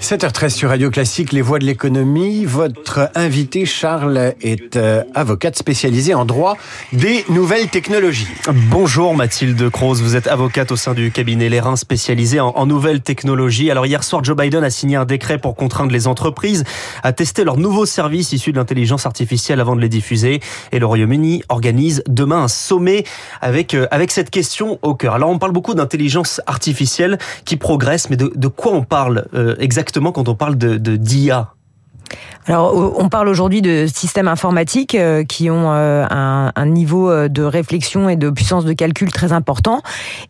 7h13 sur Radio Classique, les voix de l'économie. Votre invité, Charles, est euh, avocate spécialisée en droit des nouvelles technologies. Bonjour Mathilde Croze, vous êtes avocate au sein du cabinet Lérin spécialisé en, en, nouvelles technologies. Alors hier soir, Joe Biden a signé un décret pour contraindre les entreprises à tester leurs nouveaux services issus de l'intelligence artificielle avant de les diffuser. Et le Royaume-Uni organise demain un sommet avec, euh, avec cette question au cœur. Alors on parle beaucoup d'intelligence artificielle qui progresse, mais de, de quoi on parle euh, exactement? Quand on parle de d'IA alors, on parle aujourd'hui de systèmes informatiques euh, qui ont euh, un, niveau euh, de réflexion et de puissance de calcul très important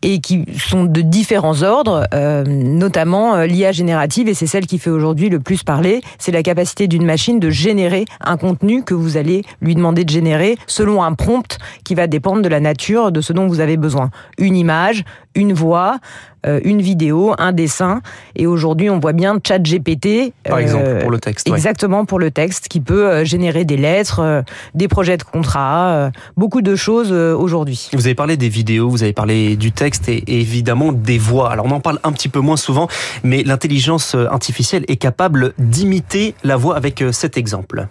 et qui sont de différents ordres, notamment l'IA générative, et c'est celle qui fait aujourd'hui le plus parler. C'est la capacité d'une machine de générer un contenu que vous allez lui demander de générer selon un prompt qui va dépendre de la nature de ce dont vous avez besoin. Une image, une voix, une vidéo, un dessin. Et aujourd'hui, on voit bien ChatGPT. Par exemple, pour le texte. Exactement pour le texte, qui peut euh, générer des lettres, euh, des projets de contrat, euh, beaucoup de choses aujourd'hui. Vous avez parlé des vidéos, vous avez parlé du texte et évidemment des voix. Alors on en parle un petit peu moins souvent, mais l'intelligence artificielle est capable d'imiter la voix avec cet exemple.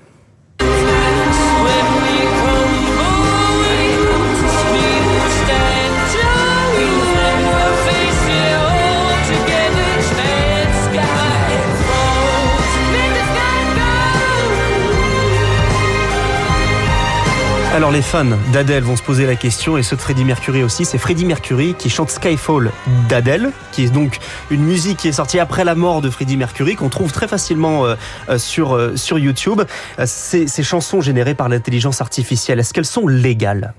Alors les fans d'Adèle vont se poser la question et ceux de Freddie Mercury aussi. C'est Freddie Mercury qui chante Skyfall d'Adèle, qui est donc une musique qui est sortie après la mort de Freddie Mercury, qu'on trouve très facilement euh, sur, euh, sur YouTube. Ces, chansons générées par l'intelligence artificielle, est-ce qu'elles sont légales?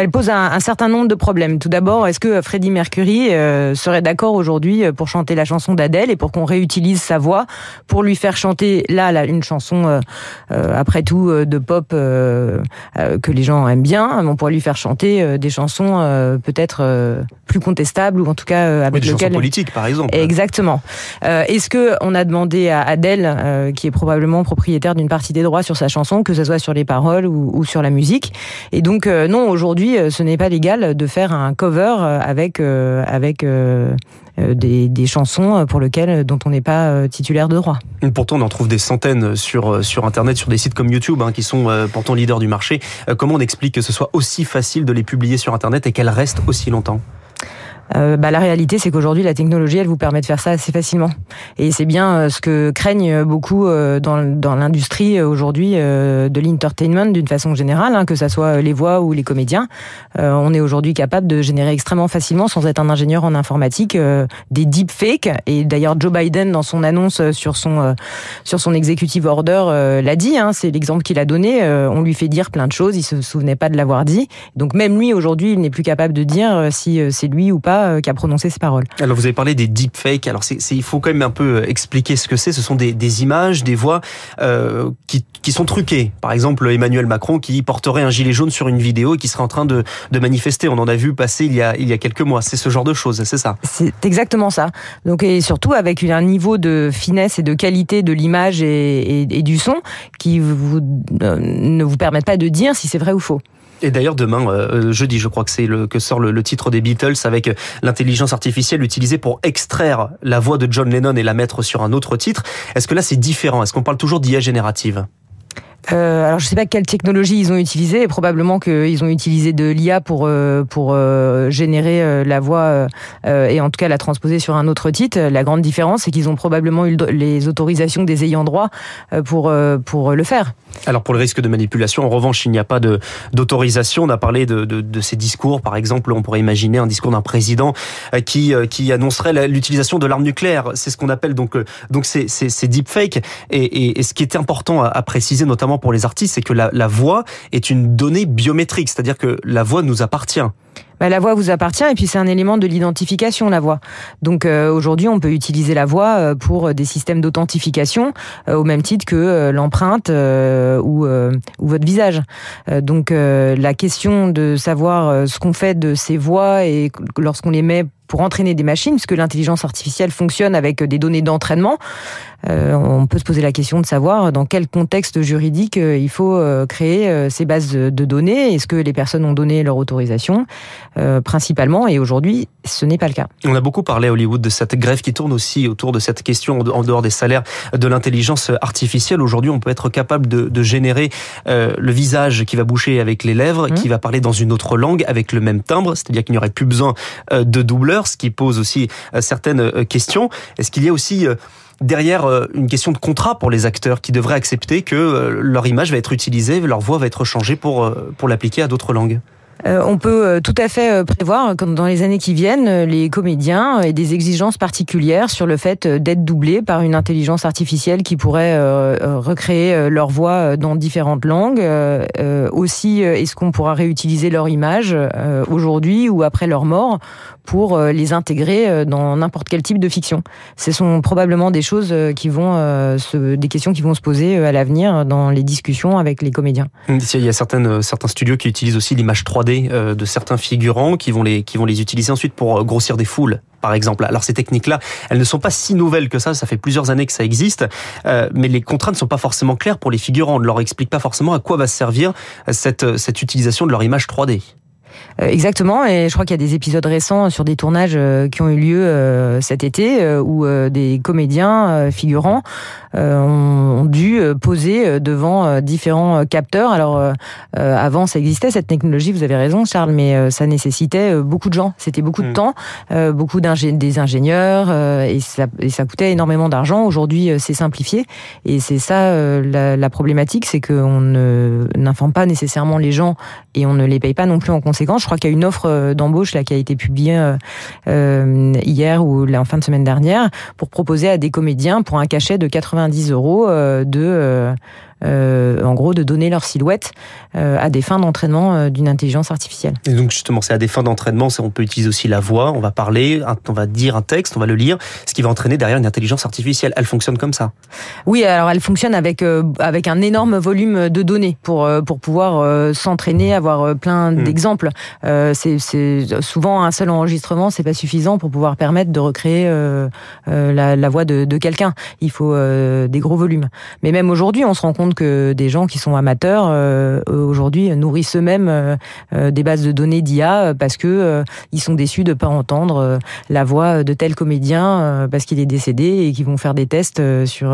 Elle pose un, un, certain nombre de problèmes. Tout d'abord, est-ce que Freddie Mercury euh, serait d'accord aujourd'hui euh, pour chanter la chanson d'Adèle et pour qu'on réutilise sa voix pour lui faire chanter là, là une chanson euh, euh après tout de pop que les gens aiment bien, on pourrait lui faire chanter des chansons peut-être plus contestables ou en tout cas avec des lesquelles chansons politiques par exemple. Exactement. est-ce que on a demandé à Adèle, qui est probablement propriétaire d'une partie des droits sur sa chanson, que ce soit sur les paroles ou, ou sur la musique, et donc non aujourd'hui euh, ce n'est pas légal de faire un cover euh, avec euh, avec des, chansons pour lesquelles dont on n'est pas titulaire de droit. Pourtant, on en trouve des centaines sur sur internet, sur des sites comme YouTube, hein, qui sont pourtant leaders du marché. Comment on explique que ce soit aussi facile de les publier sur internet et qu'elles restent aussi longtemps? Euh, bah, la réalité, c'est qu'aujourd'hui, la technologie, elle vous permet de faire ça assez facilement. Et c'est bien euh, ce que craignent beaucoup euh, dans, dans l'industrie aujourd'hui de l'entertainment d'une façon générale, hein, que ça soit les voix ou les comédiens. on est aujourd'hui capable de générer extrêmement facilement, sans être un ingénieur en informatique, des deepfakes. Et d'ailleurs, Joe Biden, dans son annonce sur son sur son executive order, l'a dit. Hein, c'est l'exemple qu'il a donné. on lui fait dire plein de choses. Il se souvenait pas de l'avoir dit. Donc même lui, aujourd'hui, il n'est plus capable de dire si c'est lui ou pas euh, qui a prononcé ces paroles. Alors vous avez parlé des deepfakes. Alors c'est, il faut quand même un peu euh, expliquer ce que c'est. Ce sont des, des images, des voix euh, qui, qui, sont truquées. Par exemple, Emmanuel Macron qui porterait un gilet jaune sur une vidéo et qui serait en train de, de manifester. On en a vu passer il y a, il y a quelques mois. C'est ce genre de choses, c'est ça? C'est exactement ça. Donc et surtout avec un niveau de finesse et de qualité de l'image et, et, et du son qui vous, euh, ne vous permettent pas de dire si c'est vrai ou faux. Et d'ailleurs demain, euh, jeudi, je crois que c'est le que sort le, le, titre des Beatles avec l'intelligence artificielle utilisée pour extraire la voix de John Lennon et la mettre sur un autre titre. Est-ce que là c'est différent? Est-ce qu'on parle toujours d'IA générative? Euh, alors je sais pas quelle technologie ils ont utilisé, probablement qu'ils ont utilisé de l'IA pour euh, pour euh, générer la voix et en tout cas la transposer sur un autre titre. La grande différence, c'est qu'ils ont probablement eu les autorisations des ayants droit pour pour le faire. Alors pour le risque de manipulation, en revanche, il n'y a pas d'autorisation. On a parlé de, de, ces discours, par exemple, on pourrait imaginer un discours d'un président qui qui annoncerait l'utilisation de l'arme nucléaire. C'est ce qu'on appelle donc donc c'est c'est deepfake. Et, et, ce qui était important à préciser, notamment pour les artistes, c'est que la, voix est une donnée biométrique, c'est-à-dire que la voix nous appartient. Bah, la voix vous appartient et puis c'est un élément de l'identification la voix. Donc euh, aujourd'hui on peut utiliser la voix euh, pour des systèmes d'authentification euh, au même titre que euh, l'empreinte euh, ou votre visage. donc la question de savoir ce qu'on fait de ces voix et lorsqu'on les met pour entraîner des machines, puisque l'intelligence artificielle fonctionne avec des données d'entraînement. Euh, on peut se poser la question de savoir dans quel contexte juridique euh, il faut euh, créer ces bases de données. Est-ce que les personnes ont donné leur autorisation principalement? Et aujourd'hui, ce n'est pas le cas. On a beaucoup parlé à Hollywood de cette grève qui tourne aussi autour de cette question en dehors des salaires de l'intelligence artificielle. Aujourd'hui, on peut être capable de, générer le visage qui va boucher avec les lèvres, mmh. qui va parler dans une autre langue avec le même timbre, c'est-à-dire qu'il n'y aurait plus besoin de doubleur, ce qui pose aussi certaines questions. Est-ce qu'il y a aussi derrière euh, une question de contrat pour les acteurs qui devraient accepter que euh, leur image va être utilisée, leur voix va être changée euh, pour l'appliquer à d'autres langues? Euh, on peut euh, tout à fait euh, prévoir, comme dans les années qui viennent, les comédiens et des exigences particulières sur le fait d'être doublés par une intelligence artificielle qui pourrait recréer leur voix dans différentes langues. Aussi, est-ce qu'on pourra réutiliser leur image aujourd'hui ou après leur mort pour les intégrer dans n'importe quel type de fiction? Ce sont probablement des choses qui vont, des questions qui vont se poser à l'avenir dans les discussions avec les comédiens. Il y a certains studios qui utilisent aussi l'image 3D euh, de certains figurants qui vont les qui vont les utiliser ensuite pour euh, grossir des foules par exemple. Alors ces techniques-là, elles ne sont pas si nouvelles que ça, ça fait plusieurs années que ça existe, euh, mais les contraintes ne sont pas forcément claires pour les figurants. On ne leur explique pas forcément à quoi va servir cette, cette utilisation de leur image 3D. Exactement, et je crois qu'il y a des épisodes récents sur des tournages qui ont eu lieu cet été où des comédiens figurants ont, dû euh, poser euh, devant différents capteurs. Alors avant, ça existait cette technologie. Vous avez raison, Charles, mais ça nécessitait beaucoup de gens. C'était beaucoup de mm. temps, beaucoup des ingénieurs, et ça, et ça coûtait énormément d'argent. Aujourd'hui, c'est simplifié, et c'est ça la, la, problématique, c'est qu'on n'informe pas nécessairement les gens et on ne les paye pas non plus en conséquence. Je crois qu'il y a une offre d'embauche là qui a été publiée hier ou en fin de semaine dernière pour proposer à des comédiens pour un cachet de 80 90 euros euh, de euh, en gros, de donner leur silhouette euh, à des fins d'entraînement euh, d'une intelligence artificielle. Et donc justement, c'est à des fins d'entraînement, on peut utiliser aussi la voix, on va parler, on va dire un texte, on va le lire, ce qui va entraîner derrière une intelligence artificielle. Elle fonctionne comme ça Oui, alors elle fonctionne avec avec un énorme volume de données pour pour pouvoir s'entraîner, avoir plein hmm. d'exemples. c'est souvent un seul enregistrement, c'est pas suffisant pour pouvoir permettre de recréer la, la voix de, de quelqu'un. Il faut des gros volumes. Mais même aujourd'hui, on se rend compte que des gens qui sont amateurs euh, aujourd'hui nourrissent eux-mêmes euh, euh, des bases de données d'IA parce que ils sont déçus de pas entendre la voix de tel comédien parce qu'il est décédé et qui vont faire des tests sur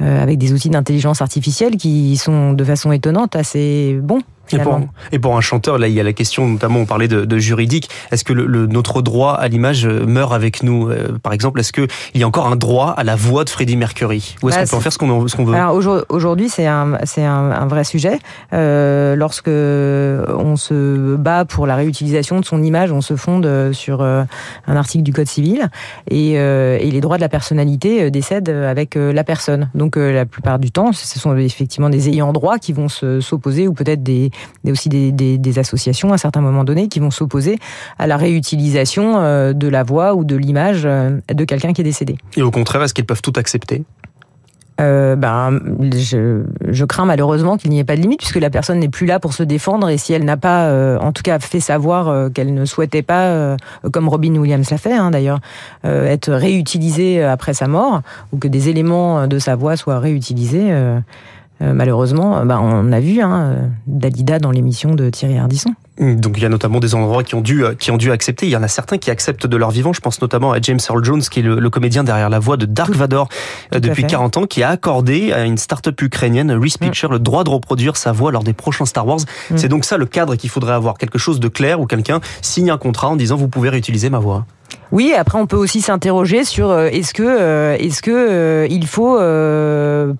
avec des outils d'intelligence artificielle qui sont de façon étonnante assez bons. Et pour, et pour, un chanteur, là, il y a la question, notamment, on parlait de, de juridique. Est-ce que le, notre droit à l'image euh, meurt avec nous? Euh, Par exemple, est-ce qu'il y a encore un droit à la voix de Freddie Mercury? Ou est-ce bah, qu'on peut en faire ce qu'on veut? Alors aujourd'hui, c'est un, c'est un, un, vrai sujet. Euh, lorsque on se bat pour la réutilisation de son image, on se fonde sur euh, un article du Code civil et, et les droits de la personnalité décèdent avec la personne. Donc la plupart du temps, ce sont effectivement des ayants droit qui vont s'opposer ou peut-être des il y a aussi des, des, des, associations à certains moments donnés qui vont s'opposer à la réutilisation euh, de la voix ou de l'image euh, de quelqu'un qui est décédé. Et au contraire, est-ce qu'ils peuvent tout accepter? Euh, ben, je, je, crains malheureusement qu'il n'y ait pas de limite puisque la personne n'est plus là pour se défendre et si elle n'a pas, euh, en tout cas, fait savoir qu'elle ne souhaitait pas, comme Robin Williams l'a fait hein, d'ailleurs, être réutilisée après sa mort ou que des éléments de sa voix soient réutilisés euh, malheureusement, bah, on a vu hein, Dalida dans l'émission de Thierry Ardisson. Mmh, donc il y a notamment des endroits qui ont dû qui ont dû accepter. Il y en a certains qui acceptent de leur vivant. Je pense notamment à James Earl Jones, qui est le, comédien derrière la voix de Dark Vador euh, depuis 40 ans, qui a accordé à une start-up ukrainienne, Reese mmh. le droit de reproduire sa voix lors des prochains Star Wars. Mmh. C'est donc ça le cadre qu'il faudrait avoir, quelque chose de clair où quelqu'un signe un contrat en disant vous pouvez réutiliser ma voix. Oui, après on peut aussi s'interroger sur euh, est-ce que euh, est-ce que euh, il faut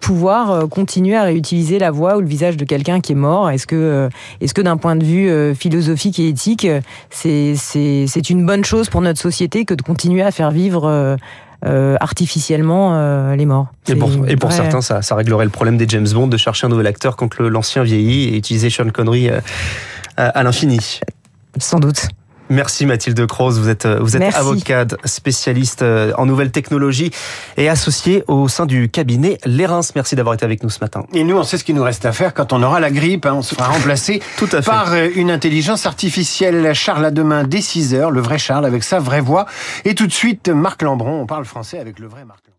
pouvoir continuer à réutiliser la voix ou le visage de quelqu'un qui est mort? Est-ce que est-ce que d'un point de vue philosophique et éthique, c'est c'est c'est une bonne chose pour notre société que de continuer à faire vivre artificiellement les morts? Et pour, et pour certains, ça, ça réglerait le problème des James Bond de chercher un nouvel acteur quand l'ancien vieillit et utiliser Sean Connery à l'infini. Sans doute. Merci Mathilde Croze, vous êtes, vous êtes avocate, spécialiste en nouvelles technologies et associée au sein du cabinet Lérins. Merci d'avoir été avec nous ce matin. Et nous, on sait ce qu'il nous reste à faire quand on aura la grippe. Hein. on sera remplacé Tout à fait. par une intelligence artificielle. Charles à demain dès 6 heures, le vrai Charles avec sa vraie voix. Et tout de suite, Marc Lambron, on parle français avec le vrai Marc